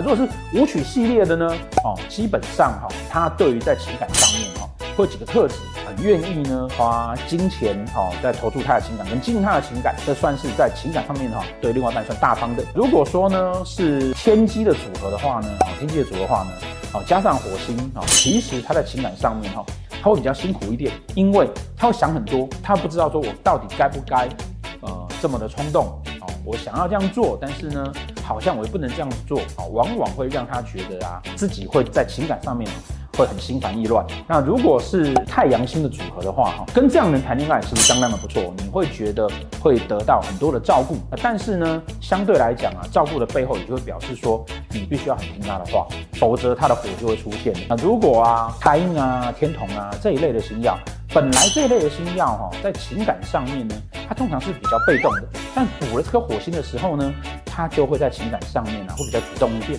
如果是舞曲系列的呢，哦，基本上哈，他对于在情感上面哈，会有几个特质，很愿意呢花金钱哈，在投注他的情感跟经营他的情感，这算是在情感上面哈，对另外一半算大方的。如果说呢是天机的组合的话呢，哦，天机的组合的话呢，哦，加上火星啊，其实他在情感上面哈，他会比较辛苦一点，因为他会想很多，他不知道说我到底该不该呃这么的冲动哦，我想要这样做，但是呢。好像我也不能这样做啊，往往会让他觉得啊，自己会在情感上面会很心烦意乱。那如果是太阳星的组合的话，哈，跟这样人谈恋爱是不是相当的不错，你会觉得会得到很多的照顾。但是呢，相对来讲啊，照顾的背后也就会表示说，你必须要很听他的话，否则他的火就会出现。那如果啊，太阴啊、天同啊这一类的星耀，本来这一类的星耀哈，在情感上面呢，它通常是比较被动的，但补了这颗火星的时候呢，它就会在情感上面呢、啊，会比较主动一点。